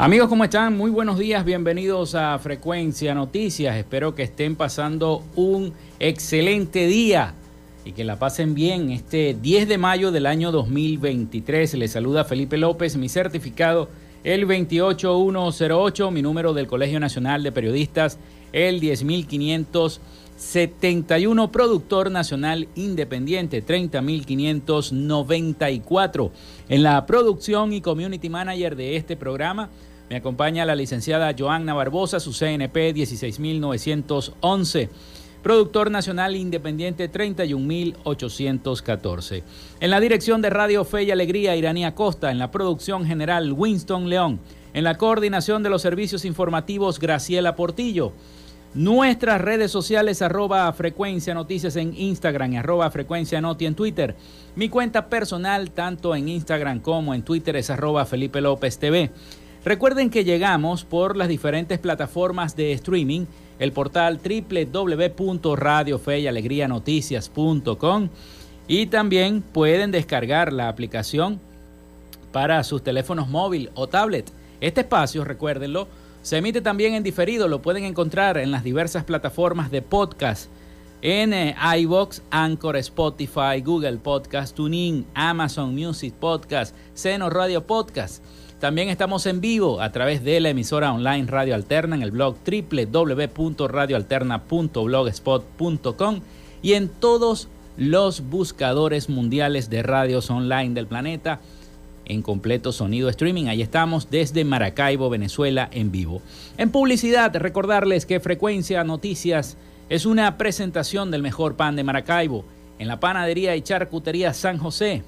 Amigos, ¿cómo están? Muy buenos días, bienvenidos a Frecuencia Noticias. Espero que estén pasando un excelente día y que la pasen bien este 10 de mayo del año 2023. Les saluda Felipe López, mi certificado el 28108, mi número del Colegio Nacional de Periodistas el 10571, productor nacional independiente 30594. En la producción y community manager de este programa me acompaña la licenciada Joanna Barbosa, su CNP 16911. Productor Nacional Independiente 31814. En la dirección de Radio Fe y Alegría, Iranía Costa. En la producción general, Winston León. En la coordinación de los servicios informativos, Graciela Portillo. Nuestras redes sociales, arroba frecuencia noticias en Instagram y arroba frecuencia noti en Twitter. Mi cuenta personal, tanto en Instagram como en Twitter, es arroba Felipe López TV. Recuerden que llegamos por las diferentes plataformas de streaming, el portal www.radiofeyalegrianoticias.com y también pueden descargar la aplicación para sus teléfonos móvil o tablet. Este espacio, recuérdenlo, se emite también en diferido, lo pueden encontrar en las diversas plataformas de podcast en eh, iBox, Anchor, Spotify, Google Podcast, TuneIn, Amazon Music Podcast, Seno Radio Podcast. También estamos en vivo a través de la emisora online Radio Alterna en el blog www.radioalterna.blogspot.com y en todos los buscadores mundiales de radios online del planeta en completo sonido streaming. Ahí estamos desde Maracaibo, Venezuela, en vivo. En publicidad, recordarles que Frecuencia Noticias es una presentación del mejor pan de Maracaibo en la panadería y charcutería San José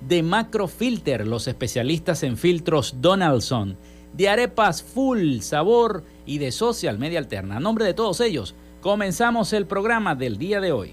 de Macrofilter, los especialistas en filtros Donaldson, de arepas full sabor y de social media alterna. A nombre de todos ellos, comenzamos el programa del día de hoy.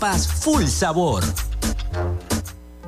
full sabor.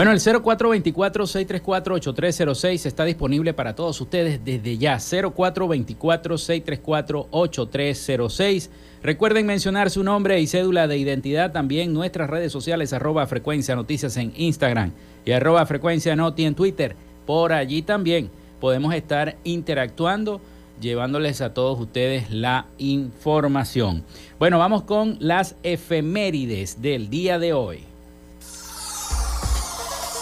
Bueno, el 0424-634-8306 está disponible para todos ustedes desde ya. 0424-634-8306. Recuerden mencionar su nombre y cédula de identidad. También nuestras redes sociales, arroba frecuencia noticias en Instagram y arroba frecuencia noti en Twitter. Por allí también podemos estar interactuando, llevándoles a todos ustedes la información. Bueno, vamos con las efemérides del día de hoy.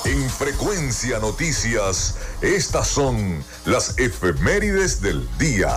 En Frecuencia Noticias, estas son las efemérides del día.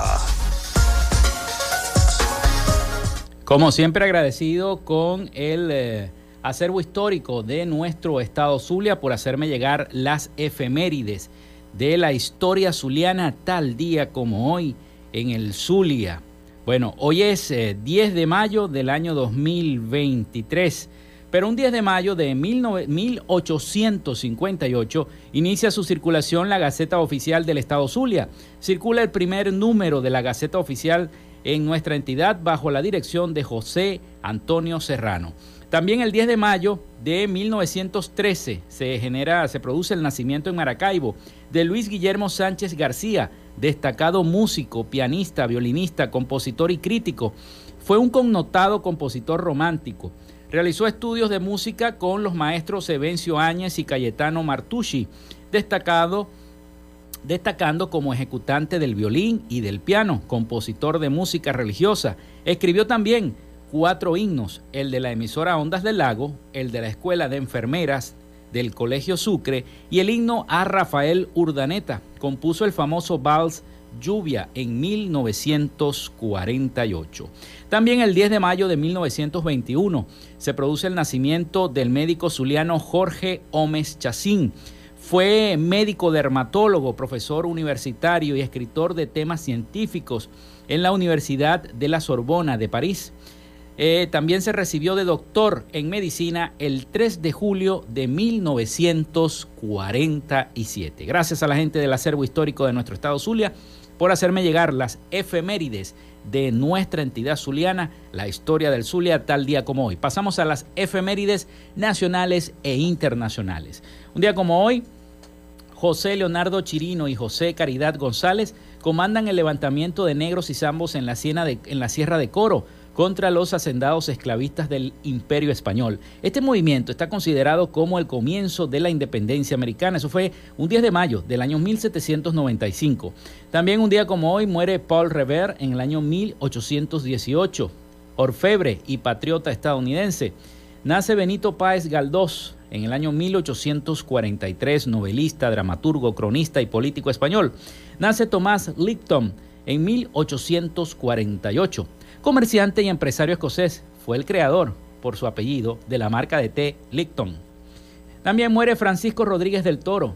Como siempre agradecido con el eh, acervo histórico de nuestro estado Zulia por hacerme llegar las efemérides de la historia zuliana tal día como hoy en el Zulia. Bueno, hoy es 10 eh, de mayo del año 2023. Pero un 10 de mayo de 1858 inicia su circulación la Gaceta Oficial del Estado Zulia. Circula el primer número de la Gaceta Oficial en nuestra entidad bajo la dirección de José Antonio Serrano. También el 10 de mayo de 1913 se genera, se produce el nacimiento en Maracaibo de Luis Guillermo Sánchez García, destacado músico, pianista, violinista, compositor y crítico. Fue un connotado compositor romántico. Realizó estudios de música con los maestros Evencio Áñez y Cayetano Martucci, destacado, destacando como ejecutante del violín y del piano, compositor de música religiosa. Escribió también cuatro himnos, el de la emisora Ondas del Lago, el de la Escuela de Enfermeras del Colegio Sucre y el himno a Rafael Urdaneta. Compuso el famoso vals Lluvia en 1948. También el 10 de mayo de 1921 se produce el nacimiento del médico zuliano Jorge Gómez Chacín. Fue médico dermatólogo, profesor universitario y escritor de temas científicos en la Universidad de la Sorbona de París. Eh, también se recibió de doctor en medicina el 3 de julio de 1947. Gracias a la gente del acervo histórico de nuestro estado Zulia por hacerme llegar las efemérides de nuestra entidad zuliana, la historia del Zulia tal día como hoy. Pasamos a las efemérides nacionales e internacionales. Un día como hoy, José Leonardo Chirino y José Caridad González comandan el levantamiento de negros y zambos en la, en la Sierra de Coro contra los hacendados esclavistas del Imperio Español. Este movimiento está considerado como el comienzo de la independencia americana. Eso fue un 10 de mayo del año 1795. También un día como hoy muere Paul Revere en el año 1818, orfebre y patriota estadounidense. Nace Benito Páez Galdós en el año 1843, novelista, dramaturgo, cronista y político español. Nace Tomás Licton en 1848. Comerciante y empresario escocés, fue el creador, por su apellido, de la marca de té Licton. También muere Francisco Rodríguez del Toro,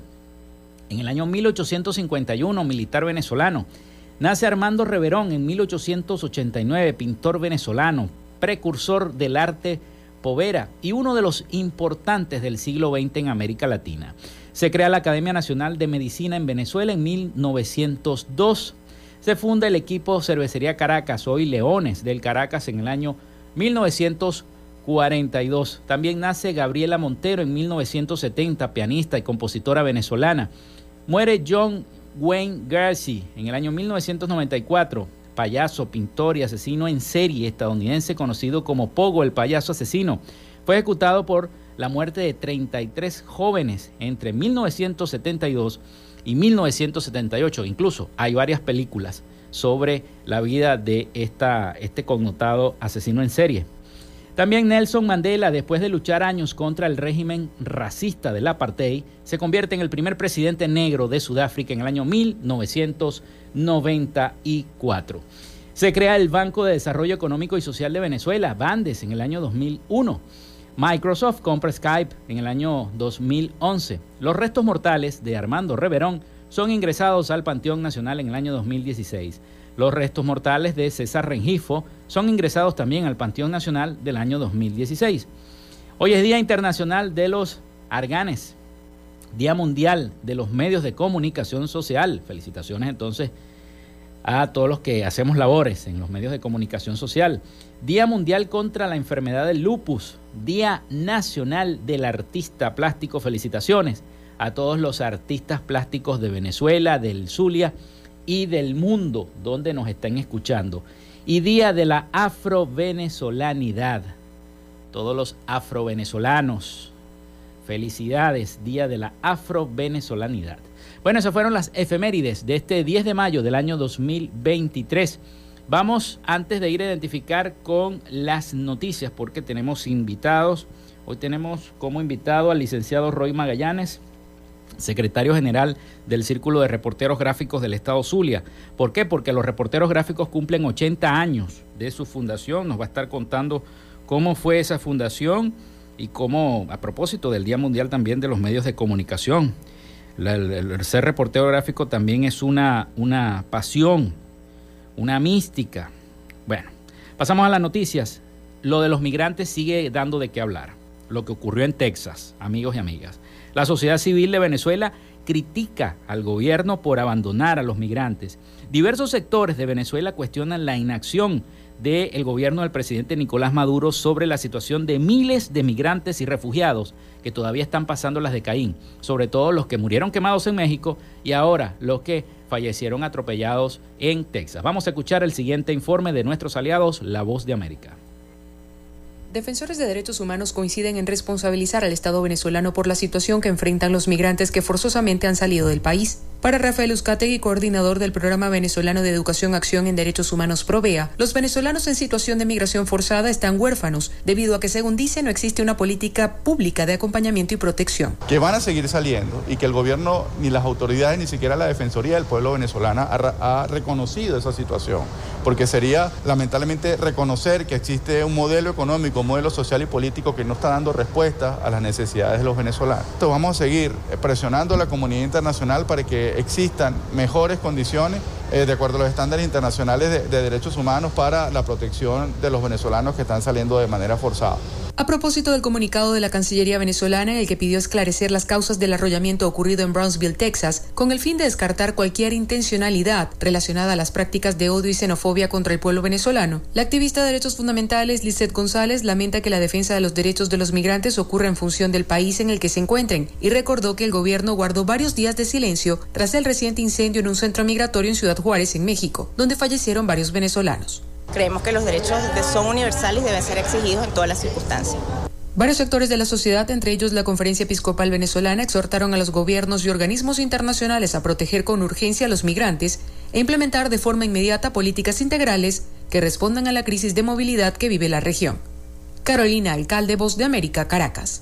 en el año 1851, militar venezolano. Nace Armando Reverón en 1889, pintor venezolano, precursor del arte Povera y uno de los importantes del siglo XX en América Latina. Se crea la Academia Nacional de Medicina en Venezuela en 1902. Se funda el equipo Cervecería Caracas, hoy Leones del Caracas, en el año 1942. También nace Gabriela Montero en 1970, pianista y compositora venezolana. Muere John Wayne Gacy en el año 1994, payaso, pintor y asesino en serie estadounidense conocido como Pogo, el payaso asesino. Fue ejecutado por la muerte de 33 jóvenes entre 1972 y 1978. Incluso hay varias películas sobre la vida de esta, este connotado asesino en serie. También Nelson Mandela, después de luchar años contra el régimen racista del apartheid, se convierte en el primer presidente negro de Sudáfrica en el año 1994. Se crea el Banco de Desarrollo Económico y Social de Venezuela, BANDES, en el año 2001. Microsoft compra Skype en el año 2011. Los restos mortales de Armando Reverón son ingresados al Panteón Nacional en el año 2016. Los restos mortales de César Rengifo son ingresados también al Panteón Nacional del año 2016. Hoy es Día Internacional de los Arganes, Día Mundial de los Medios de Comunicación Social. Felicitaciones entonces a todos los que hacemos labores en los medios de comunicación social. Día Mundial contra la Enfermedad del Lupus, Día Nacional del Artista Plástico. Felicitaciones a todos los artistas plásticos de Venezuela, del Zulia y del mundo donde nos están escuchando. Y Día de la Afro-Venezolanidad. Todos los afro-venezolanos. Felicidades, Día de la Afro-Venezolanidad. Bueno, esas fueron las efemérides de este 10 de mayo del año 2023. Vamos, antes de ir a identificar con las noticias, porque tenemos invitados. Hoy tenemos como invitado al licenciado Roy Magallanes, secretario general del Círculo de Reporteros Gráficos del Estado Zulia. ¿Por qué? Porque los reporteros gráficos cumplen 80 años de su fundación. Nos va a estar contando cómo fue esa fundación y cómo, a propósito del Día Mundial también de los medios de comunicación. El, ser reportero gráfico también es una, una pasión, una mística. Bueno, pasamos a las noticias. Lo de los migrantes sigue dando de qué hablar. Lo que ocurrió en Texas, amigos y amigas. La sociedad civil de Venezuela critica al gobierno por abandonar a los migrantes. Diversos sectores de Venezuela cuestionan la inacción del gobierno del presidente Nicolás Maduro sobre la situación de miles de migrantes y refugiados que todavía están pasando las de Caín, sobre todo los que murieron quemados en México y ahora los que fallecieron atropellados en Texas. Vamos a escuchar el siguiente informe de nuestros aliados, La Voz de América. Defensores de derechos humanos coinciden en responsabilizar al Estado venezolano por la situación que enfrentan los migrantes que forzosamente han salido del país. Para Rafael Uzcategui, coordinador del Programa Venezolano de Educación Acción en Derechos Humanos Provea, los venezolanos en situación de migración forzada están huérfanos, debido a que, según dice, no existe una política pública de acompañamiento y protección. Que van a seguir saliendo y que el gobierno, ni las autoridades, ni siquiera la Defensoría del Pueblo venezolana ha, ha reconocido esa situación, porque sería lamentablemente reconocer que existe un modelo económico, modelo social y político que no está dando respuesta a las necesidades de los venezolanos. Entonces vamos a seguir presionando a la comunidad internacional para que existan mejores condiciones eh, de acuerdo a los estándares internacionales de derechos humanos para la protección de los venezolanos que están saliendo de manera forzada. A propósito del comunicado de la Cancillería venezolana en el que pidió esclarecer las causas del arrollamiento ocurrido en Brownsville, Texas, con el fin de descartar cualquier intencionalidad relacionada a las prácticas de odio y xenofobia contra el pueblo venezolano, la activista de derechos fundamentales Lizeth González lamenta que la defensa de los derechos de los migrantes ocurra en función del país en el que se encuentren y recordó que el gobierno guardó varios días de silencio tras el reciente incendio en un centro migratorio en Ciudad Juárez, en México, donde fallecieron varios venezolanos. Creemos que los derechos son universales y deben ser exigidos en todas las circunstancias. Varios sectores de la sociedad, entre ellos la Conferencia Episcopal Venezolana, exhortaron a los gobiernos y organismos internacionales a proteger con urgencia a los migrantes e implementar de forma inmediata políticas integrales que respondan a la crisis de movilidad que vive la región. Carolina Alcalde, Voz de América, Caracas.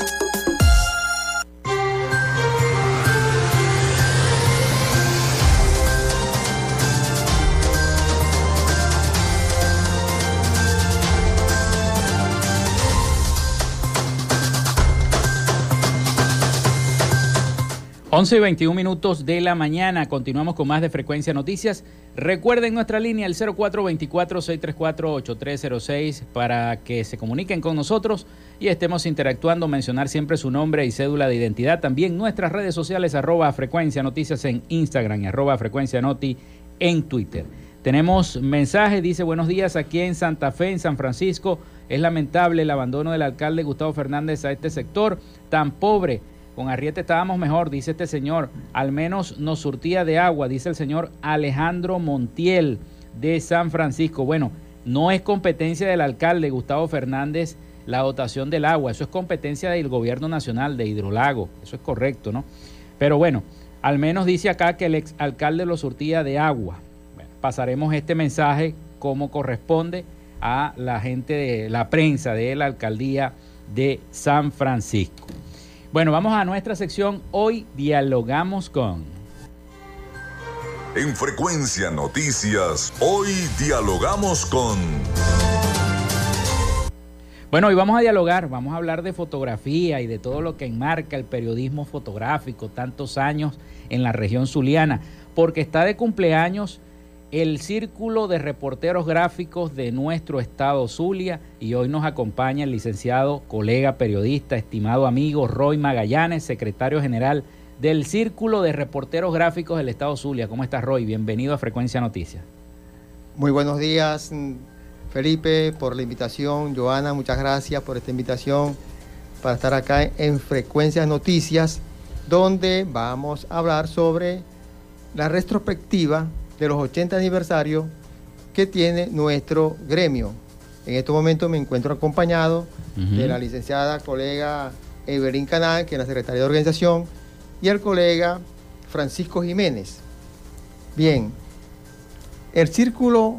11 y 21 minutos de la mañana. Continuamos con más de Frecuencia Noticias. Recuerden nuestra línea, el 0424-634-8306, para que se comuniquen con nosotros y estemos interactuando. Mencionar siempre su nombre y cédula de identidad. También nuestras redes sociales, arroba Frecuencia Noticias en Instagram y arroba Frecuencia Noti en Twitter. Tenemos mensaje, dice buenos días aquí en Santa Fe, en San Francisco. Es lamentable el abandono del alcalde Gustavo Fernández a este sector tan pobre con Arriete estábamos mejor, dice este señor. Al menos nos surtía de agua, dice el señor Alejandro Montiel de San Francisco. Bueno, no es competencia del alcalde Gustavo Fernández la dotación del agua, eso es competencia del gobierno nacional de Hidrolago, eso es correcto, ¿no? Pero bueno, al menos dice acá que el ex alcalde lo surtía de agua. pasaremos este mensaje como corresponde a la gente de la prensa de la alcaldía de San Francisco. Bueno, vamos a nuestra sección. Hoy dialogamos con... En Frecuencia Noticias, hoy dialogamos con... Bueno, hoy vamos a dialogar, vamos a hablar de fotografía y de todo lo que enmarca el periodismo fotográfico, tantos años en la región zuliana, porque está de cumpleaños el Círculo de Reporteros Gráficos de nuestro estado Zulia y hoy nos acompaña el licenciado, colega, periodista, estimado amigo Roy Magallanes, secretario general del Círculo de Reporteros Gráficos del estado Zulia. ¿Cómo estás Roy? Bienvenido a Frecuencia Noticias. Muy buenos días Felipe por la invitación, Joana, muchas gracias por esta invitación para estar acá en Frecuencia Noticias, donde vamos a hablar sobre la retrospectiva de los 80 aniversarios que tiene nuestro gremio. En este momento me encuentro acompañado de la licenciada colega Evelyn Canal, que es la secretaria de organización, y el colega Francisco Jiménez. Bien, el círculo,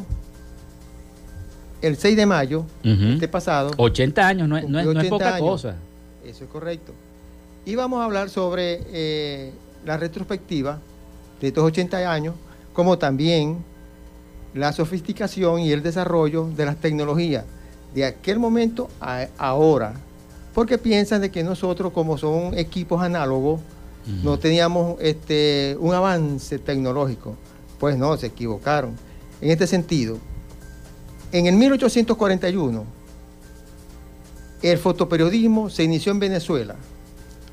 el 6 de mayo, este pasado. 80 años, no es, poca cosa. Eso es correcto. Y vamos a hablar sobre eh, la retrospectiva de estos 80 años como también la sofisticación y el desarrollo de las tecnologías de aquel momento a ahora, porque piensan de que nosotros como son equipos análogos no teníamos este, un avance tecnológico. Pues no, se equivocaron. En este sentido, en el 1841, el fotoperiodismo se inició en Venezuela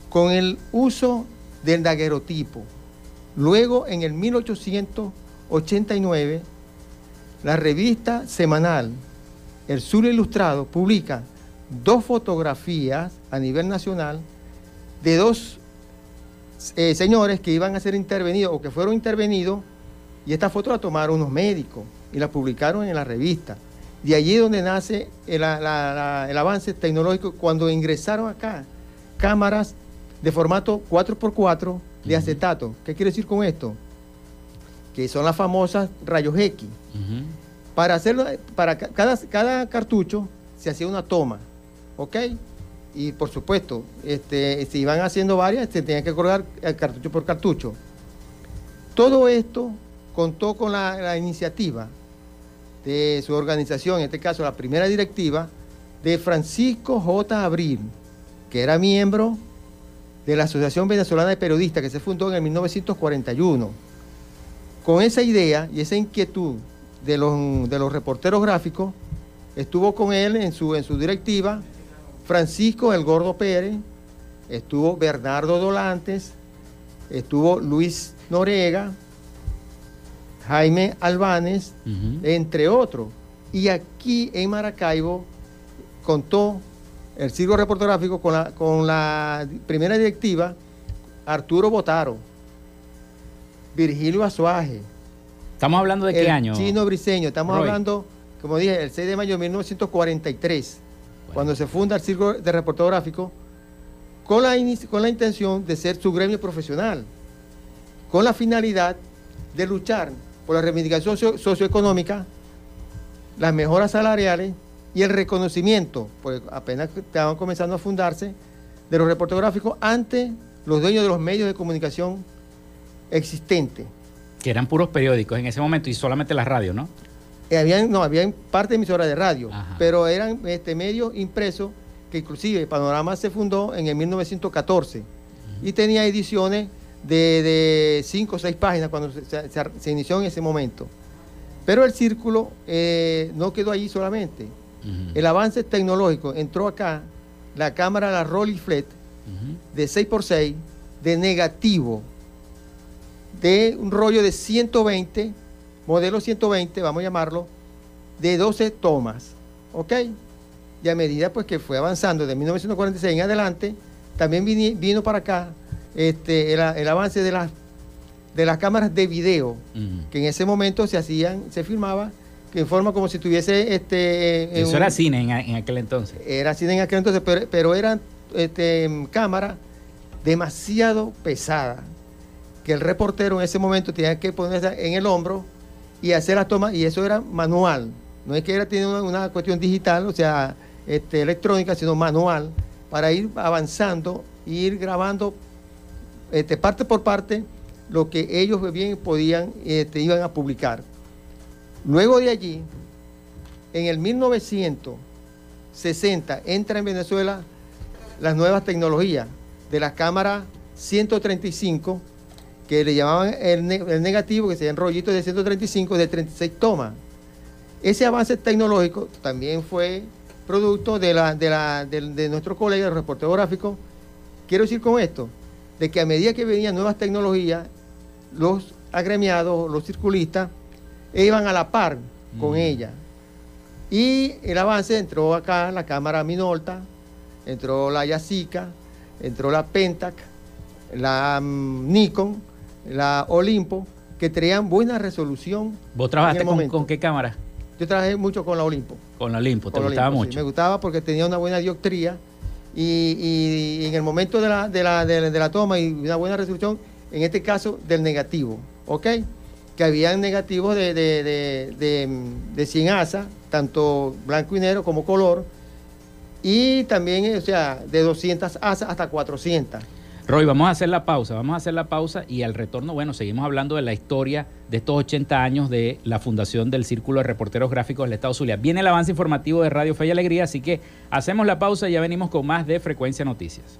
con el uso del daguerrotipo Luego, en el 1889, la revista semanal El Sur Ilustrado publica dos fotografías a nivel nacional de dos eh, señores que iban a ser intervenidos o que fueron intervenidos y esta foto la tomaron unos médicos y la publicaron en la revista. De allí donde nace el, el avance tecnológico cuando ingresaron acá cámaras de formato 4x4 de acetato. ¿Qué quiere decir con esto? Que son las famosas rayos X. Para hacerlo, para cada, cada cartucho se hacía una toma, ¿ok? Y por supuesto, este, si iban haciendo varias, se tenía que colgar el cartucho por cartucho. Todo esto contó con la, la iniciativa de su organización, en este caso la primera directiva, de Francisco J. Abril, que era miembro de la Asociación Venezolana de Periodistas que se fundó en el 1941. Con esa idea y esa inquietud de los, de los reporteros gráficos, estuvo con él en su, en su directiva Francisco El Gordo Pérez, estuvo Bernardo Dolantes, estuvo Luis Norega, Jaime Albanes, entre otros. Y aquí en Maracaibo contó el circo reportográfico con la, con la primera directiva Arturo Botaro, Virgilio Azuaje. ¿Estamos hablando de qué año? Chino Briseño, estamos hablando, como dije, el 6 de mayo de 1943, cuando se funda el circo de reportográfico, con la, con la intención de ser su gremio profesional, con la finalidad de luchar por la reivindicación socioeconómica, las mejoras salariales y el reconocimiento, pues apenas estaban comenzando a fundarse, de los reportográficos ante los dueños de los medios de comunicación existentes. Que eran puros periódicos en ese momento y solamente las radios, ¿no? Eh, habían, no, habían parte de emisoras de radio, pero eran este, medios impresos que inclusive Panorama se fundó en el 1914 y tenía ediciones de, cinco o seis páginas cuando se, inició en ese momento. Pero el círculo eh, no quedó allí solamente. El avance tecnológico entró acá, la cámara, la Rolleiflex, de 6x6, de negativo, de un rollo de 120, modelo 120, vamos a llamarlo, de 12 tomas. ¿Ok? Y a medida pues, que fue avanzando de 1946 en adelante, también vino, para acá este, el, avance de las, de las cámaras de video, que en ese momento se hacían, se filmaba que en forma como si tuviese este eso era cine en, aquel entonces era cine en aquel entonces pero, pero eran este, cámaras demasiado pesadas que el reportero en ese momento tenía que ponerse en el hombro y hacer las tomas, y eso era manual. No es que era tiene una, cuestión digital, o sea, este, electrónica, sino manual, para ir avanzando e ir grabando este, parte por parte lo que ellos bien podían, este, iban a publicar. Luego de allí, en el 1960, entra en Venezuela las nuevas tecnologías de las cámaras 135 que le llamaban el, negativo, que serían rollitos de 135 de 36 tomas. Ese avance tecnológico también fue producto de, la, de, la, de, nuestro colega, el reportero gráfico. Quiero decir con esto, de que a medida que venían nuevas tecnologías, los agremiados, los circulistas, iban a la par con mm. ella. Y el avance entró acá la cámara Minolta, entró la Yasica, entró la Pentac, la mm, Nikon, la Olimpo, que traían buena resolución. ¿Vos trabajaste con, qué cámara? Yo trabajé mucho con la Olimpo. Con la Olimpo, ¿te gustaba mucho? me gustaba porque tenía una buena dioptría y, en el momento de la, de, la, de, la toma y una buena resolución, en este caso del negativo, ¿ok? Que habían negativos de, de, de, de 100 asas, tanto blanco y negro como color, y también, o sea, de 200 asas hasta 400. Roy, vamos a hacer la pausa, vamos a hacer la pausa y al retorno, bueno, seguimos hablando de la historia de estos 80 años de la fundación del Círculo de Reporteros Gráficos del Estado Zulia. Viene el avance informativo de Radio Fe y Alegría, así que hacemos la pausa y ya venimos con más de Frecuencia Noticias.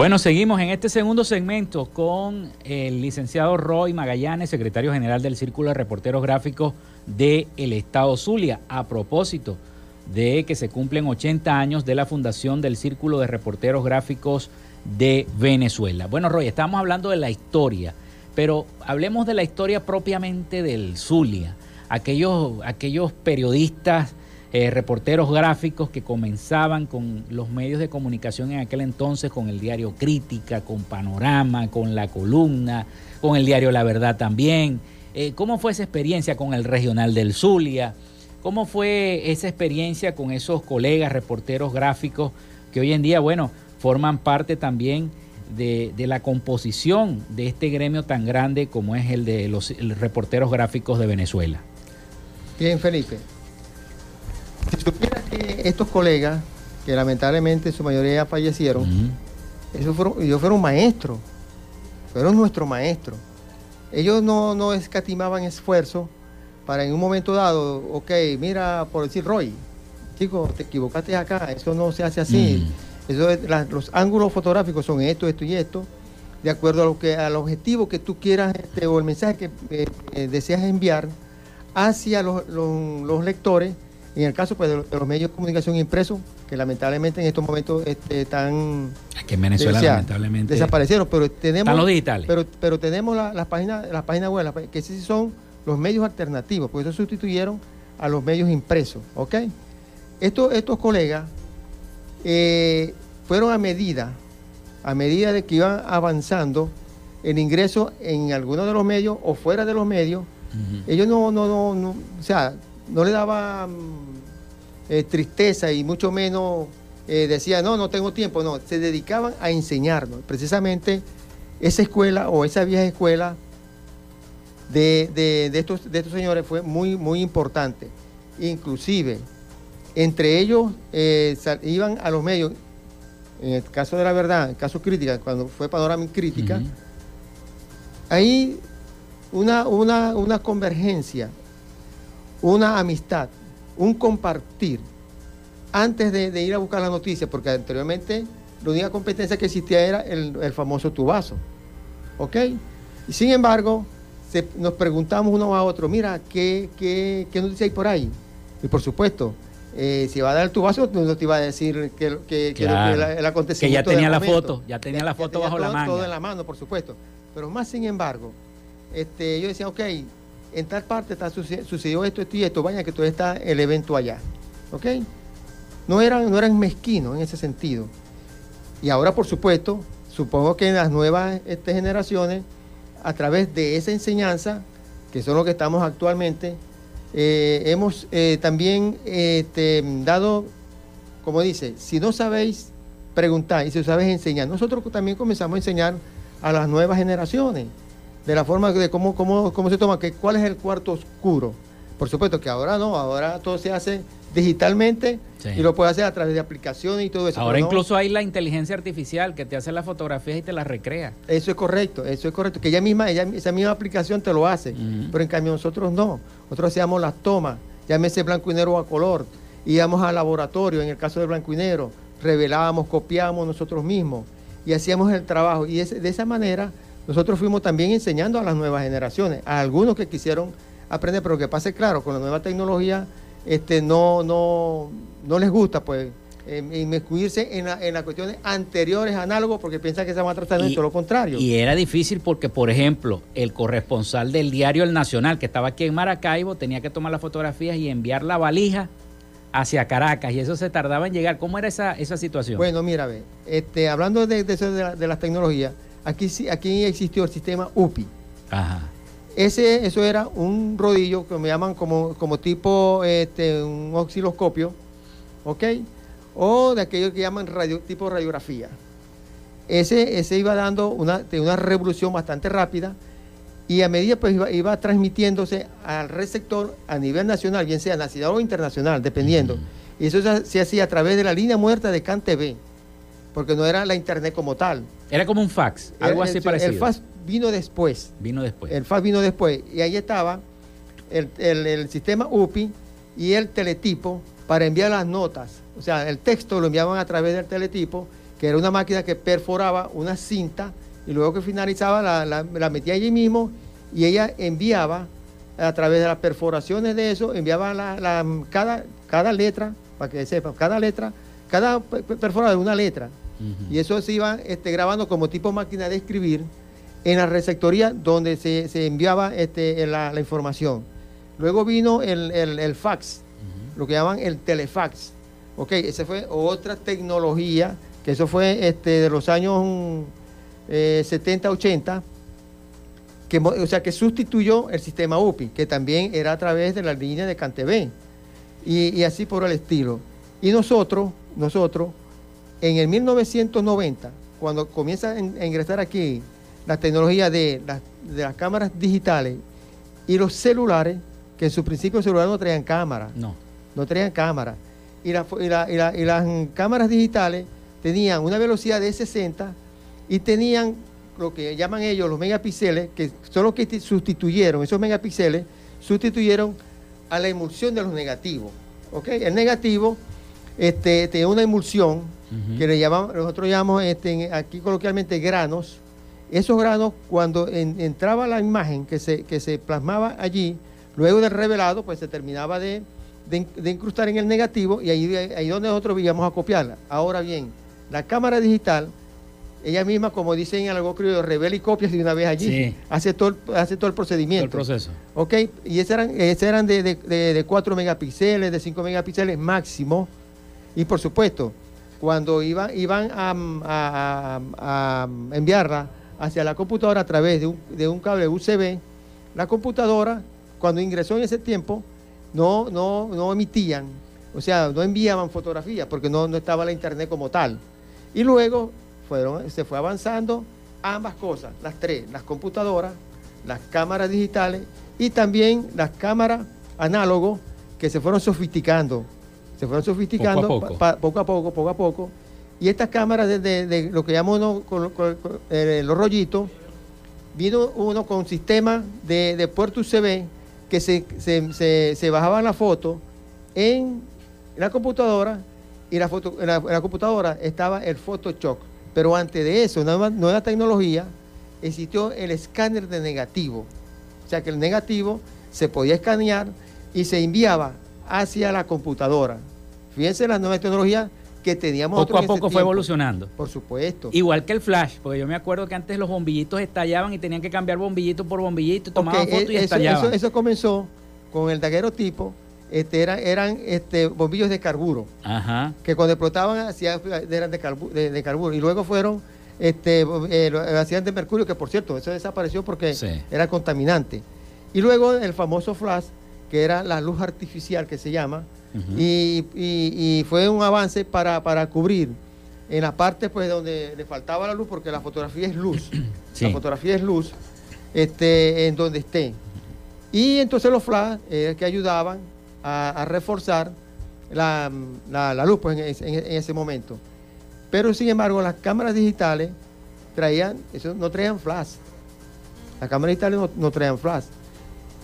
Bueno, seguimos en este segundo segmento con el licenciado Roy Magallanes, secretario general del Círculo de Reporteros Gráficos del Estado Zulia, a propósito de que se cumplen 80 años de la fundación del Círculo de Reporteros Gráficos de Venezuela. Bueno, Roy, estamos hablando de la historia, pero hablemos de la historia propiamente del Zulia, aquellos, aquellos periodistas eh, reporteros gráficos que comenzaban con los medios de comunicación en aquel entonces, con el diario Crítica, con Panorama, con La Columna, con el diario La Verdad también. Eh, ¿Cómo fue esa experiencia con el Regional del Zulia? ¿Cómo fue esa experiencia con esos colegas reporteros gráficos que hoy en día, bueno, forman parte también de, la composición de este gremio tan grande como es el de los reporteros gráficos de Venezuela? Bien, Felipe. Si supiera que estos colegas, que lamentablemente su mayoría fallecieron, ellos fueron maestros, fueron nuestros maestros. Ellos no, no escatimaban esfuerzo para en un momento dado, ok, mira, por decir Roy, chico, te equivocaste acá, eso no se hace así. Eso los ángulos fotográficos son esto, esto y esto, de acuerdo a lo que, al objetivo que tú quieras este, o el mensaje que eh, eh, deseas enviar hacia los lectores en el caso pues, de, los medios de comunicación impresos, que lamentablemente en estos momentos este, están... Aquí en Venezuela lamentablemente... Desaparecieron, pero tenemos... Están los digitales. Pero, pero tenemos las páginas las páginas web, que sí son los medios alternativos, porque eso sustituyeron a los medios impresos, ¿ok? Estos, estos colegas eh, fueron a medida, a medida de que iban avanzando el ingreso en algunos de los medios o fuera de los medios, ellos no, no, no, no, o sea, no le daba mm, eh, tristeza y mucho menos eh, decía, no, no tengo tiempo, no, se dedicaban a enseñarnos. Precisamente esa escuela o esa vieja escuela de, estos, de estos señores fue muy, muy importante. Inclusive, entre ellos eh, iban a los medios, en el caso de la verdad, en el caso crítica, cuando fue panorama crítica, hay una, una, una convergencia una amistad, un compartir, antes de, ir a buscar la noticia, porque anteriormente la única competencia que existía era el, famoso tubazo. ¿Ok? Y sin embargo, nos preguntamos uno a otro, mira, ¿qué, qué, qué noticia hay por ahí? Y por supuesto, eh, si va a dar el tubazo, no te iba a decir que, que, que el, acontecimiento. Que ya tenía la foto, ya tenía la foto bajo la mano. Todo en la mano, por supuesto. Pero más sin embargo, este, yo decía, ok, en tal parte está, sucedió esto, esto y esto, vaya que todavía está el evento allá. ¿Ok? No eran, no eran mezquinos en ese sentido. Y ahora, por supuesto, supongo que en las nuevas este, generaciones, a través de esa enseñanza, que son lo que estamos actualmente, eh, hemos eh, también este, dado, como dice, si no sabéis preguntar y si sabes enseñar. Nosotros también comenzamos a enseñar a las nuevas generaciones de la forma de cómo, cómo, cómo se toma, que cuál es el cuarto oscuro. Por supuesto que ahora no, ahora todo se hace digitalmente y lo puede hacer a través de aplicaciones y todo eso. Ahora incluso hay la inteligencia artificial que te hace las fotografías y te las recrea. Eso es correcto, eso es correcto, que ella misma, ella, esa misma aplicación te lo hace, pero en cambio nosotros no, nosotros hacíamos las tomas, llámese blanco y negro a color, íbamos al laboratorio, en el caso de blanco y negro, revelábamos, copiábamos nosotros mismos y hacíamos el trabajo y de esa manera nosotros fuimos también enseñando a las nuevas generaciones, a algunos que quisieron aprender, pero que pase claro, con la nueva tecnología este, no, no, no les gusta pues em, inmiscuirse en, en las cuestiones anteriores análogos porque piensan que se van a tratar de todo lo contrario. Y era difícil porque, por ejemplo, el corresponsal del diario El Nacional, que estaba aquí en Maracaibo, tenía que tomar las fotografías y enviar la valija hacia Caracas y eso se tardaba en llegar. ¿Cómo era esa, esa situación? Bueno, mira, ve, este, hablando de, eso de, de, las tecnologías, aquí, aquí existió el sistema UPI. Ajá. Ese, eso era un rodillo que me llaman como, como tipo este, un osciloscopio, ¿ok? O de aquello que llaman radio, tipo radiografía. Ese, ese iba dando una, una revolución bastante rápida y a medida pues iba, iba, transmitiéndose al receptor a nivel nacional, bien sea nacional o internacional, dependiendo. Y eso se, hacía a través de la línea muerta de CanTV, porque no era la internet como tal. Era como un fax, algo así parecido. El fax vino después. Vino después. El fax vino después. Y ahí estaba el, el, sistema UPI y el teletipo para enviar las notas. O sea, el texto lo enviaban a través del teletipo, que era una máquina que perforaba una cinta y luego que finalizaba la, la, metía allí mismo y ella enviaba a través de las perforaciones de eso, enviaba la, cada, cada letra, para que sepan, cada letra, cada perforada de una letra. Y eso se iba este, grabando como tipo máquina de escribir en la receptoría donde se, enviaba este, la, información. Luego vino el, fax, lo que llaman el telefax. Ok, esa fue otra tecnología, que eso fue este, de los años 70, eh, 80, que, o sea, que sustituyó el sistema UPI, que también era a través de la línea de CanTV, y, y así por el estilo. Y nosotros, nosotros, en el 1990, cuando comienza a ingresar aquí la tecnología de, las cámaras digitales y los celulares, que en su principio celulares no traían cámara. No. No traían cámara. Y, y, las cámaras digitales tenían una velocidad de 60 y tenían lo que llaman ellos los megapíxeles, que son los que sustituyeron, esos megapíxeles sustituyeron a la emulsión de los negativos. El negativo este, tiene una emulsión que le llamamos, nosotros llamamos este, aquí coloquialmente granos, esos granos, cuando entraba la imagen que se, que se plasmaba allí, luego del revelado, pues se terminaba de, incrustar en el negativo y ahí, ahí donde nosotros íbamos a copiarla. Ahora bien, la cámara digital, ella misma, como dicen en algo creo, revela y copia de una vez allí. Hace, todo, hace todo el procedimiento. Todo el proceso. Ok, y esas eran, eran de, de, 4 megapíxeles, de 5 megapíxeles máximo. Y por supuesto, cuando iban, iban a, enviarla hacia la computadora a través de un, de un cable USB, la computadora, cuando ingresó en ese tiempo, no, no, no emitían, o sea, no enviaban fotografías porque no, no estaba la internet como tal. Y luego fueron, se fue avanzando ambas cosas, las tres, las computadoras, las cámaras digitales y también las cámaras análogos que se fueron sofisticando. Se fueron sofisticando poco a poco, poco, a poco, poco a poco y estas cámaras de, lo que llamamos con, eh, los rollitos, vino uno con un sistema de, puerto USB que se, se, bajaba la foto en la computadora y la foto, en, la, computadora estaba el Photoshop. Pero antes de eso, nueva, nueva tecnología, existió el escáner de negativo. O sea que el negativo se podía escanear y se enviaba hacia la computadora. Fíjense la nueva tecnología que teníamos poco a poco fue evolucionando. Por supuesto. Igual que el flash, porque yo me acuerdo que antes los bombillitos estallaban y tenían que cambiar bombillito por bombillito, tomaban fotos y eso, estallaban. Eso, comenzó con el daguerrotipo, este, eran, eran este, bombillos de carburo, Ajá. que cuando explotaban hacían, eran de, carburo, y luego fueron, este, eh, hacían de mercurio, que por cierto, eso desapareció porque era contaminante. Y luego el famoso flash, que era la luz artificial que se llama, y, fue un avance para, cubrir en la parte pues donde le faltaba la luz, porque la fotografía es luz. La fotografía es luz, este, en donde esté. Y entonces los flash eh, que ayudaban a, reforzar la, luz pues, en, ese momento. Pero sin embargo, las cámaras digitales traían, eso no traían flash. Las cámaras digitales no, traían flash.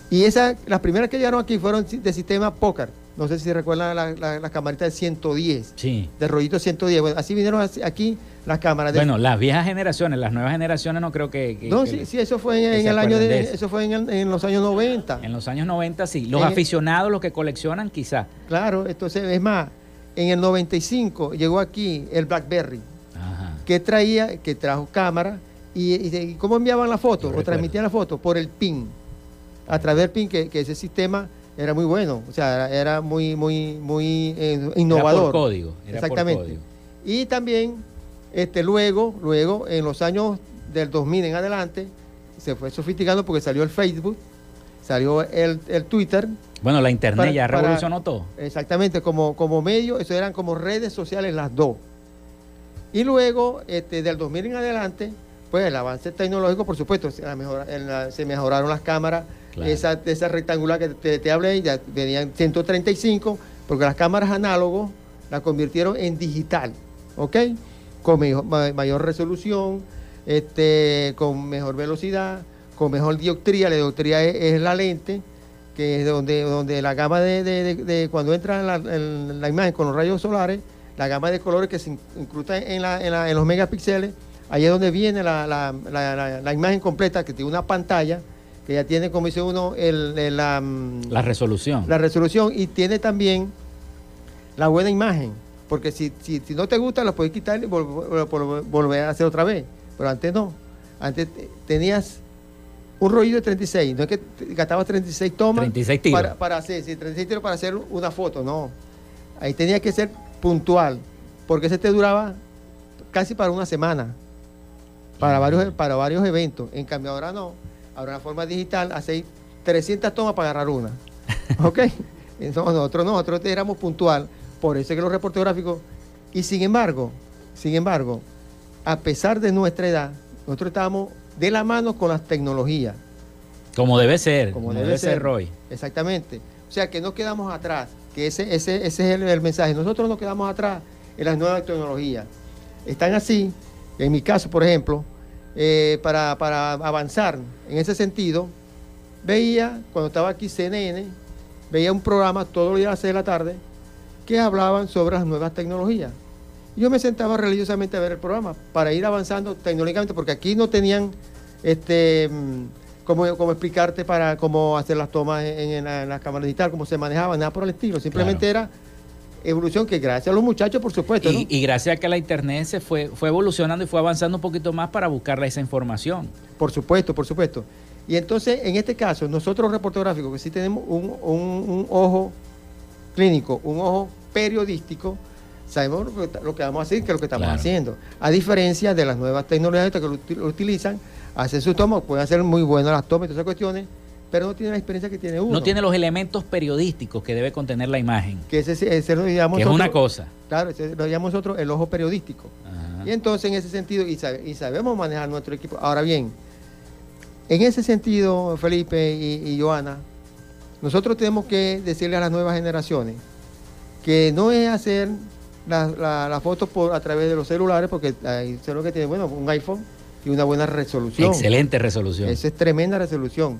Y esa, las primeras que llegaron aquí fueron de sistema póker. No sé si recuerdan las la, camaritas de 110. Sí. De rollito 110. Bueno, así vinieron aquí las cámaras. De... Bueno, las viejas generaciones, las nuevas generaciones no creo que... no, sí, sí, eso fue en, el año de, eso. fue en, los años 90. En los años 90 sí. Los aficionados, los que coleccionan quizá. Claro, entonces es más, en el 95 llegó aquí el BlackBerry, que traía, que trajo cámara y, ¿cómo enviaban la foto o transmitían la foto? Por el PIN. A través del PIN, que, que ese sistema era muy bueno, o sea, era muy, muy, muy eh, innovador. Era por código. Exactamente. Y también, este, luego, luego, en los años del 2000 en adelante, se fue sofisticando porque salió el Facebook, salió el, Twitter. Bueno, la internet ya revolucionó todo. Exactamente, como, como medio, eso eran como redes sociales las dos. Y luego, este, del 2000 en adelante, pues el avance tecnológico, por supuesto, se mejoraron las cámaras esa, rectangular que te, hablé, ya venían 135, porque las cámaras análogos las convirtieron en digital, ¿ok? Con mayor resolución, este, con mejor velocidad, con mejor dioptría. La dioptría es, la lente, que es donde, donde la gama de, cuando entra la, imagen con los rayos solares, la gama de colores que se incrusta en, los megapíxeles, ahí es donde viene la, imagen completa, que tiene una pantalla que ya tiene, como dice uno, el, la, mm, la, resolución. La resolución y tiene también la buena imagen. Porque si, si, no te gusta, la puedes quitar y volver a hacer otra vez. Pero antes no. Antes tenías un rollo de 36. No es que gastabas 36 tomas 36 tiros. Para, para hacer, 36 tiros para hacer una foto. No. Ahí tenía que ser puntual. Porque ese te duraba casi para una semana. Para varios, para varios eventos. En cambio ahora no Ahora la forma digital, hace 300 tomas para agarrar una. ¿Ok? Entonces nosotros no, nosotros éramos puntual. Por eso es que los reportes gráficos. Y sin embargo, sin embargo, a pesar de nuestra edad, nosotros estábamos de la mano con las tecnologías. Como debe ser, como, debe, ser, Roy. Exactamente. O sea, que no quedamos atrás, que ese, ese, ese es el, mensaje. Nosotros no quedamos atrás en las nuevas tecnologías. Están así, en mi caso, por ejemplo, eh, para, avanzar en ese sentido, veía, cuando estaba aquí CNN, veía un programa todos los días a las 6 de la tarde que hablaban sobre las nuevas tecnologías. Yo me sentaba religiosamente a ver el programa para ir avanzando tecnológicamente, porque aquí no tenían este mm, cómo, explicarte para cómo hacer las tomas en, la, cámara digital, cómo se manejaba, nada por el estilo. Simplemente era evolución que gracias a los muchachos, por supuesto. Y, gracias a que la Internet se fue, fue evolucionando y fue avanzando un poquito más para buscarle esa información. Por supuesto, por supuesto. Y entonces, en este caso, nosotros reportográficos, que sí tenemos un, ojo clínico, un ojo periodístico, sabemos lo que, vamos a hacer, que es lo que estamos haciendo. A diferencia de las nuevas tecnologías que lo, utilizan, hacen sus tomas, pueden hacer muy buenas las tomas y todas esas cuestiones, pero no tiene la experiencia que tiene uno. No tiene los elementos periodísticos que debe contener la imagen. Que ese, lo llamamos es una cosa. Claro, ese lo llamamos nosotros el ojo periodístico. Y entonces en ese sentido, y, sabemos manejar nuestro equipo. Ahora bien, en ese sentido, Felipe y, Joana, nosotros tenemos que decirle a las nuevas generaciones que no es hacer las la, fotos por, a través de los celulares, porque hay lo que tiene, bueno, un iPhone y una buena resolución. Excelente resolución. Esa es tremenda resolución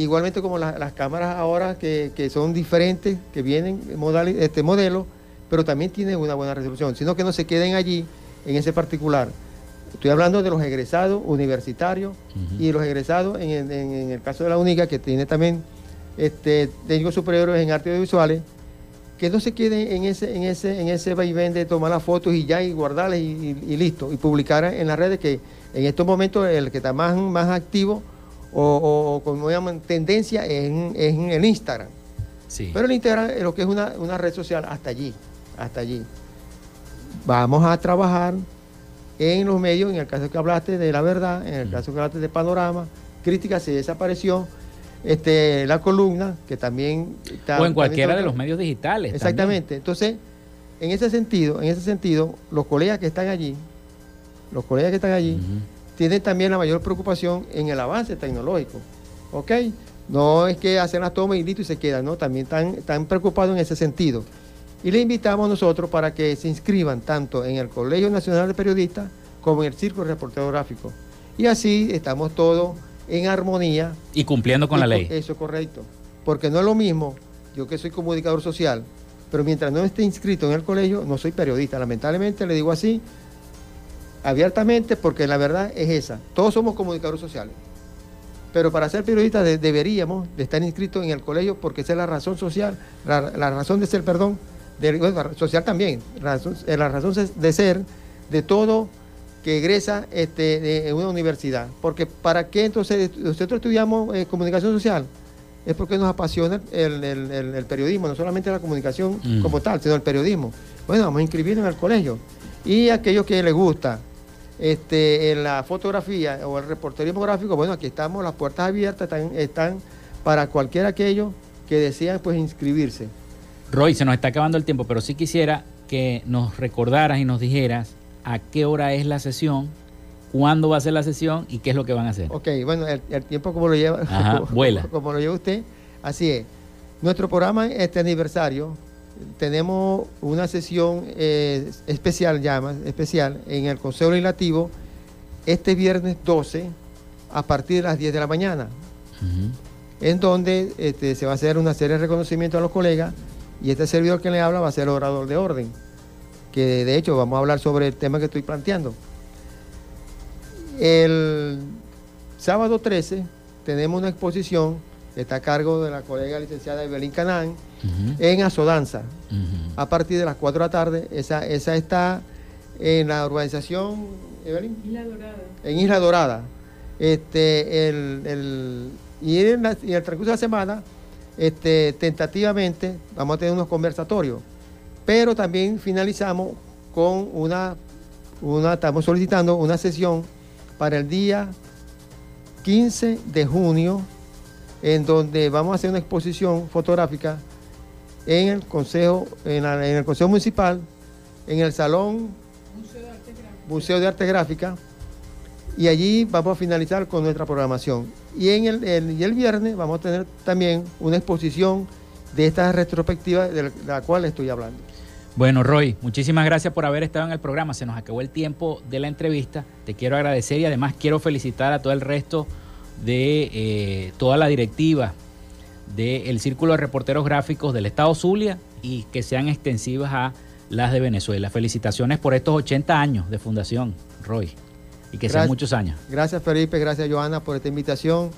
Igualmente como las cámaras ahora que, son diferentes, que vienen modal, este modelo, pero también tienen una buena resolución, sino que no se queden allí en ese particular. Estoy hablando de los egresados universitarios y los egresados, en, el caso de la única, que tiene también este, técnicos superiores en artes audiovisuales, que no se queden en ese, en ese, en ese vaivén de tomar las fotos y ya y guardarlas y, listo, y publicar en las redes que en estos momentos el que está más, más activo o, o como llaman tendencia en, en el Instagram. Sí. Pero el Instagram es lo que es una, una, red social hasta allí, hasta allí. Vamos a trabajar en los medios, en el caso que hablaste de la verdad, en el caso que hablaste de panorama, crítica se desapareció, este, la columna, que también está... O en cualquiera de los medios digitales. Exactamente. Entonces, en ese sentido, en ese sentido, los colegas que están allí, los colegas que están allí, tienen también la mayor preocupación en el avance tecnológico. ¿Ok? No es que hacen las tomas y listo y se quedan, ¿no? También están, están preocupados en ese sentido. Y le invitamos nosotros para que se inscriban tanto en el Colegio Nacional de Periodistas como en el Círculo Reportero Gráfico. Y así estamos todos en armonía. Y cumpliendo con la ley. Eso es correcto. Porque no es lo mismo, yo que soy comunicador social, pero mientras no esté inscrito en el colegio, no soy periodista. Lamentablemente le digo así, abiertamente, porque la verdad es esa. Todos somos comunicadores sociales. Pero para ser periodistas deberíamos de estar inscritos en el colegio porque esa es la razón social, la, razón de ser, perdón, social también, la razón, eh, la razón de ser de todo que egresa este, de una universidad. Porque ¿para qué entonces nosotros estudiamos eh, comunicación social? Es porque nos apasiona el, periodismo, no solamente la comunicación mm. como tal, sino el periodismo. Bueno, vamos a inscribirnos en el colegio. Y aquellos que les gusta este, en la fotografía o el reporterismo gráfico, bueno, aquí estamos, las puertas abiertas están, están para cualquier aquello que desea pues inscribirse. Roy, se nos está acabando el tiempo, pero sí quisiera que nos recordaras y nos dijeras a qué hora es la sesión, cuándo va a ser la sesión y qué es lo que van a hacer. Ok, bueno, el, tiempo como lo lleva, vuela. como lo lleva usted, así es. Nuestro programa, este aniversario, tenemos una sesión eh, especial, llama, especial, en el Consejo Legislativo este viernes 12 a partir de las 10 de la mañana, en donde este, se va a hacer una serie de reconocimientos a los colegas y este servidor que le habla va a ser el orador de orden, que de hecho vamos a hablar sobre el tema que estoy planteando. El sábado 13 tenemos una exposición está a cargo de la colega licenciada Evelyn Canán, en Azodanza. A partir de las 4 de la tarde, esa, esa está en la urbanización, Evelyn. Isla Dorada. En Isla Dorada. Este, el, y, en el transcurso de la semana, este, tentativamente, vamos a tener unos conversatorios. Pero también finalizamos con una, una, estamos solicitando una sesión para el día 15 de junio, en donde vamos a hacer una exposición fotográfica en el Consejo, en, el Consejo Municipal, en el Salón Museo de Arte Gráfica, y allí vamos a finalizar con nuestra programación. Y, en el, y el viernes vamos a tener también una exposición de esta retrospectiva de la cual estoy hablando. Bueno, Roy, muchísimas gracias por haber estado en el programa. Se nos acabó el tiempo de la entrevista. Te quiero agradecer y además quiero felicitar a todo el resto de eh, toda la directiva del Círculo de Reporteros Gráficos del Estado Zulia y que sean extensivas a las de Venezuela. Felicitaciones por estos 80 años de fundación, Roy, y que sean muchos años. Gracias Felipe, gracias Joana por esta invitación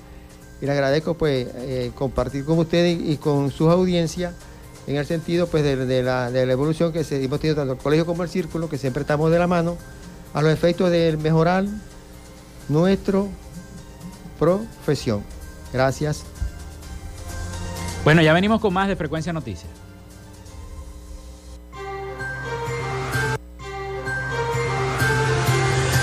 y le agradezco pues eh, compartir con ustedes y, con sus audiencias en el sentido pues de, la, evolución que se, hemos tenido tanto el colegio como el círculo, que siempre estamos de la mano, a los efectos de mejorar nuestra profesión. Gracias. Bueno, ya venimos con más de Frecuencia Noticias.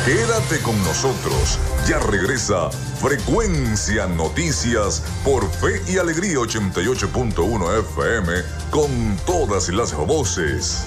Quédate con nosotros. Ya regresa Frecuencia Noticias por Fe y Alegría 88.1 FM con todas las voces.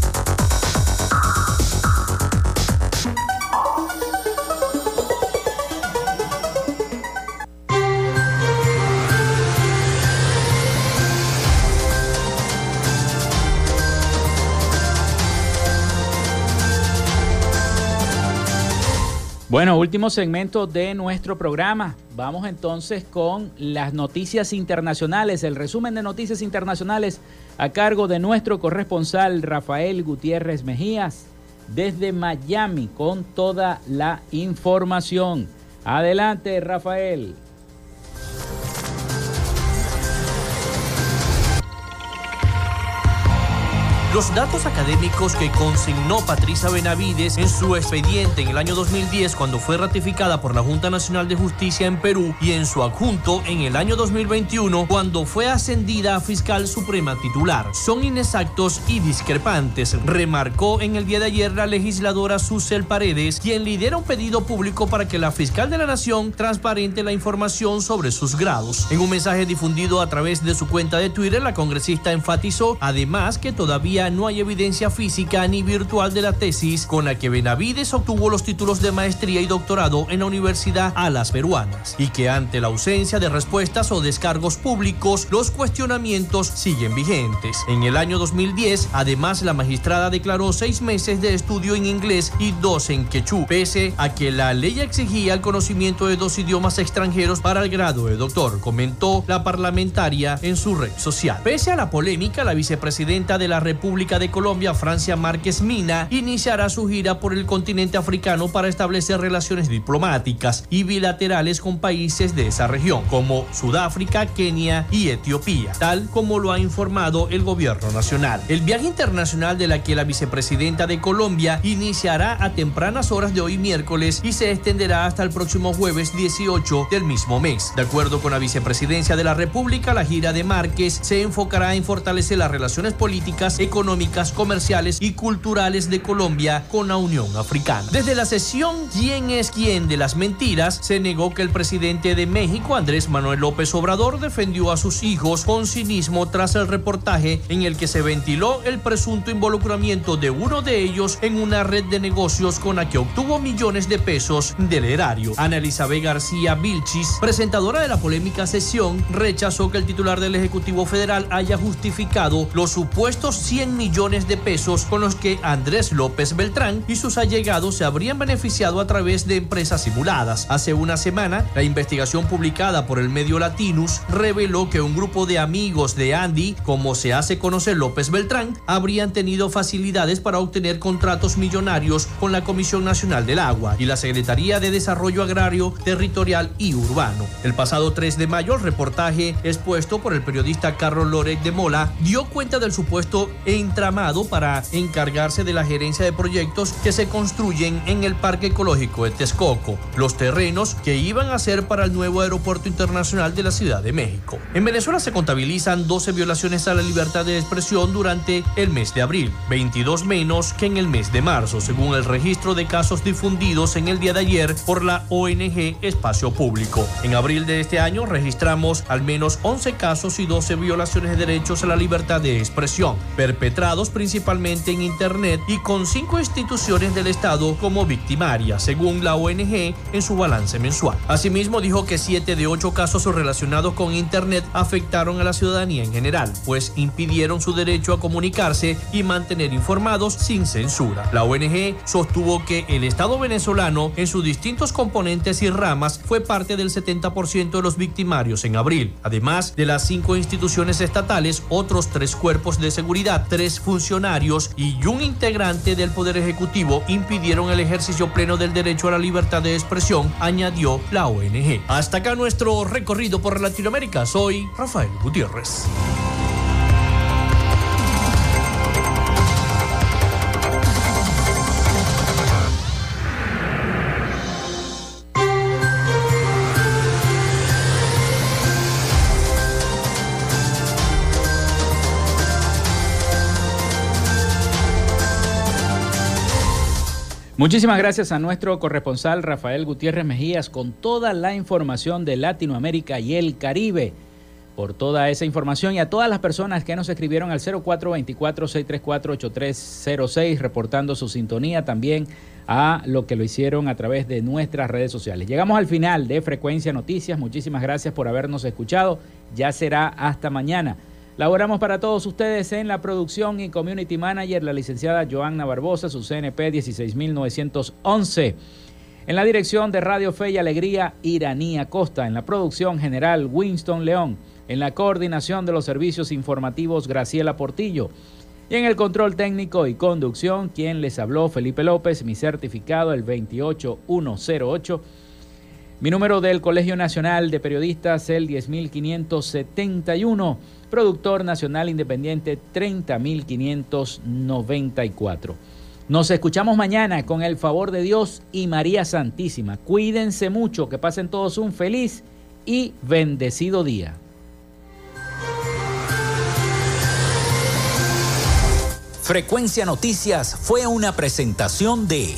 Bueno, último segmento de nuestro programa. Vamos entonces con las noticias internacionales, el resumen de noticias internacionales a cargo de nuestro corresponsal Rafael Gutiérrez Mejías desde Miami con toda la información. Adelante, Rafael. Los datos académicos que consignó Patricia Benavides en su expediente en el año 2010 cuando fue ratificada por la Junta Nacional de Justicia en Perú y en su adjunto en el año 2021 cuando fue ascendida a fiscal suprema titular son inexactos y discrepantes, remarcó en el día de ayer la legisladora Susel Paredes, quien lidera un pedido público para que la fiscal de la Nación transparente la información sobre sus grados. En un mensaje difundido a través de su cuenta de Twitter, la congresista enfatizó además que todavía no hay evidencia física ni virtual de la tesis con la que Benavides obtuvo los títulos de maestría y doctorado en la Universidad Alas Peruanas y que ante la ausencia de respuestas o descargos públicos, los cuestionamientos siguen vigentes. En el año 2010, además, la magistrada declaró seis meses de estudio en inglés y dos en quechú, pese a que la ley exigía el conocimiento de dos idiomas extranjeros para el grado de doctor, comentó la parlamentaria en su red social. Pese a la polémica, la vicepresidenta de la República República de Colombia, Francia Márquez Mina, iniciará su gira por el continente africano para establecer relaciones diplomáticas y bilaterales con países de esa región, como Sudáfrica, Kenia y Etiopía, tal como lo ha informado el gobierno nacional. El viaje internacional de la que la vicepresidenta de Colombia iniciará a tempranas horas de hoy miércoles y se extenderá hasta el próximo jueves 18 del mismo mes. De acuerdo con la vicepresidencia de la República, la gira de Márquez se enfocará en fortalecer las relaciones políticas, económicas, económicas, comerciales y culturales de Colombia con la Unión Africana. Desde la sesión ¿Quién es quién de las mentiras? se negó que el presidente de México, Andrés Manuel López Obrador, defendió a sus hijos con cinismo tras el reportaje en el que se ventiló el presunto involucramiento de uno de ellos en una red de negocios con la que obtuvo millones de pesos del erario. Ana Elizabeth García Vilchis, presentadora de la polémica sesión, rechazó que el titular del Ejecutivo Federal haya justificado los supuestos 100 millones de pesos con los que Andrés López Beltrán y sus allegados se habrían beneficiado a través de empresas simuladas. Hace una semana, la investigación publicada por el medio Latinus reveló que un grupo de amigos de Andy, como se hace conocer López Beltrán, habrían tenido facilidades para obtener contratos millonarios con la Comisión Nacional del Agua y la Secretaría de Desarrollo Agrario, Territorial y Urbano. El pasado 3 de mayo, el reportaje expuesto por el periodista Carlos Lorek de Mola dio cuenta del supuesto entramado para encargarse de la gerencia de proyectos que se construyen en el Parque Ecológico de Texcoco, los terrenos que iban a ser para el nuevo aeropuerto internacional de la Ciudad de México. En Venezuela se contabilizan 12 violaciones a la libertad de expresión durante el mes de abril, 22 menos que en el mes de marzo, según el registro de casos difundidos en el día de ayer por la ONG Espacio Público. En abril de este año registramos al menos 11 casos y 12 violaciones de derechos a la libertad de expresión, perpetrados principalmente en Internet y con cinco instituciones del Estado como victimarias, según la ONG en su balance mensual. Asimismo, dijo que siete de ocho casos relacionados con Internet afectaron a la ciudadanía en general, pues impidieron su derecho a comunicarse y mantener informados sin censura. La ONG sostuvo que el Estado venezolano, en sus distintos componentes y ramas, fue parte del 70% de los victimarios en abril. Además de las cinco instituciones estatales, otros tres cuerpos de seguridad tres funcionarios y un integrante del Poder Ejecutivo impidieron el ejercicio pleno del derecho a la libertad de expresión, añadió la ONG. Hasta acá nuestro recorrido por Latinoamérica. Soy Rafael Gutiérrez. Muchísimas gracias a nuestro corresponsal Rafael Gutiérrez Mejías con toda la información de Latinoamérica y el Caribe. Por toda esa información y a todas las personas que nos escribieron al 0424-634-8306 reportando su sintonía también a lo que lo hicieron a través de nuestras redes sociales. Llegamos al final de Frecuencia Noticias. Muchísimas gracias por habernos escuchado. Ya será hasta mañana. Laboramos para todos ustedes en la producción y community manager, la licenciada Joanna Barbosa, su CNP 16911. En la dirección de Radio Fe y Alegría, Iranía Costa. En la producción general, Winston León. En la coordinación de los servicios informativos, Graciela Portillo. Y en el control técnico y conducción, quien les habló, Felipe López, mi certificado el 28108. Mi número del Colegio Nacional de Periodistas el 10571. Productor Nacional Independiente 30594. Nos escuchamos mañana con el favor de Dios y María Santísima. Cuídense mucho, que pasen todos un feliz y bendecido día. Frecuencia Noticias fue una presentación de